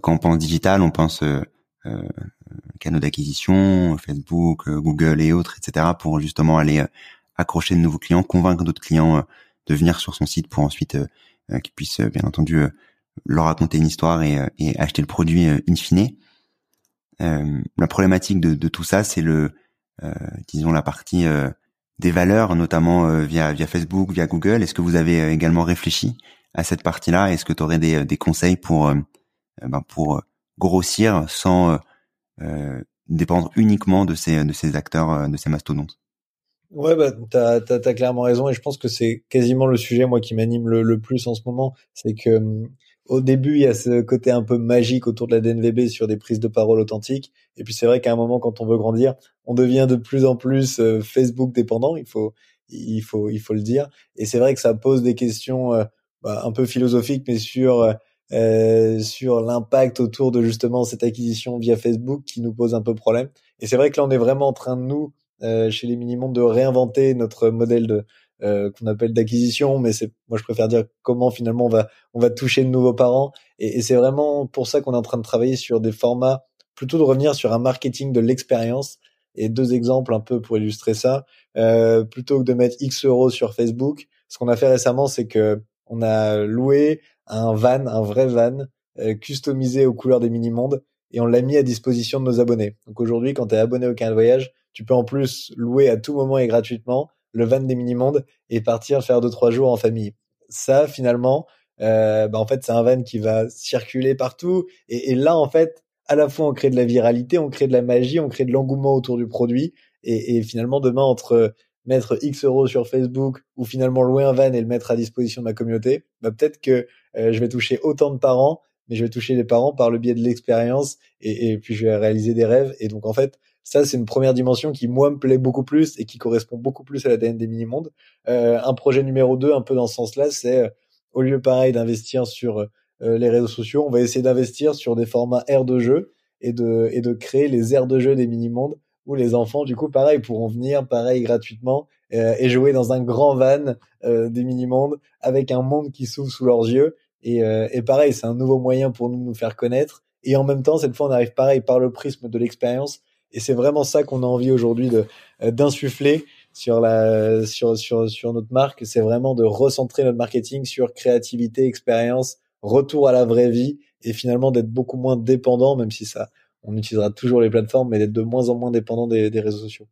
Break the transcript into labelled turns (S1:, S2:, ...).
S1: quand on pense digital, on pense canaux d'acquisition, Facebook, Google et autres, etc. pour justement aller accrocher de nouveaux clients, convaincre d'autres clients de venir sur son site pour ensuite qu'ils puissent bien entendu leur raconter une histoire et, et acheter le produit in fine. la problématique de, tout ça, c'est le euh, disons la partie euh, des valeurs, notamment euh, via Facebook, via Google. Est-ce que vous avez également réfléchi à cette partie-là Est-ce que tu aurais des, des conseils pour ben, pour grossir sans dépendre uniquement de ces de ces acteurs, de ces mastodontes?
S2: Ouais, bah, t'as as, clairement raison et je pense que c'est quasiment le sujet moi qui m'anime le, le, plus en ce moment, c'est que au début, il y a ce côté un peu magique autour de la DNVB sur des prises de parole authentiques. Et puis c'est vrai qu'à un moment, quand on veut grandir, on devient de plus en plus euh, Facebook dépendant. Il faut, il faut, il faut le dire. Et c'est vrai que ça pose des questions euh, bah, un peu philosophiques, mais sur euh, sur l'impact autour de justement cette acquisition via Facebook qui nous pose un peu problème. Et c'est vrai que là, on est vraiment en train de nous, chez les minimondes, de réinventer notre modèle de euh, qu'on appelle d'acquisition, mais c'est moi je préfère dire comment finalement on va on va toucher de nouveaux parents et, et c'est vraiment pour ça qu'on est en train de travailler sur des formats plutôt de revenir sur un marketing de l'expérience et deux exemples un peu pour illustrer ça euh, plutôt que de mettre X euros sur Facebook ce qu'on a fait récemment c'est que on a loué un van un vrai van euh, customisé aux couleurs des mini mondes et on l'a mis à disposition de nos abonnés donc aujourd'hui quand tu es abonné au Canal Voyage tu peux en plus louer à tout moment et gratuitement le van des mini-mondes et partir faire deux trois jours en famille. Ça, finalement, euh, bah en fait, c'est un van qui va circuler partout. Et, et, là, en fait, à la fois, on crée de la viralité, on crée de la magie, on crée de l'engouement autour du produit. Et, et, finalement, demain, entre mettre X euros sur Facebook ou finalement louer un van et le mettre à disposition de ma communauté, bah peut-être que euh, je vais toucher autant de parents, mais je vais toucher les parents par le biais de l'expérience et, et puis je vais réaliser des rêves. Et donc, en fait, ça, c'est une première dimension qui, moi, me plaît beaucoup plus et qui correspond beaucoup plus à l'ADN des mini-mondes. Euh, un projet numéro 2, un peu dans ce sens-là, c'est, euh, au lieu pareil d'investir sur euh, les réseaux sociaux, on va essayer d'investir sur des formats aires de jeu et de, et de créer les aires de jeu des mini-mondes où les enfants, du coup, pareil, pourront venir, pareil, gratuitement et jouer dans un grand van des mini-mondes avec un monde qui s'ouvre sous leurs yeux. Et, et pareil, c'est un nouveau moyen pour nous de nous faire connaître. Et en même temps, cette fois, on arrive pareil par le prisme de l'expérience et c'est vraiment ça qu'on a envie aujourd'hui de euh, d'insuffler sur la sur sur sur notre marque. C'est vraiment de recentrer notre marketing sur créativité, expérience, retour à la vraie vie et finalement d'être beaucoup moins dépendant, même si ça on utilisera toujours les plateformes, mais d'être de moins en moins dépendant des, des réseaux sociaux.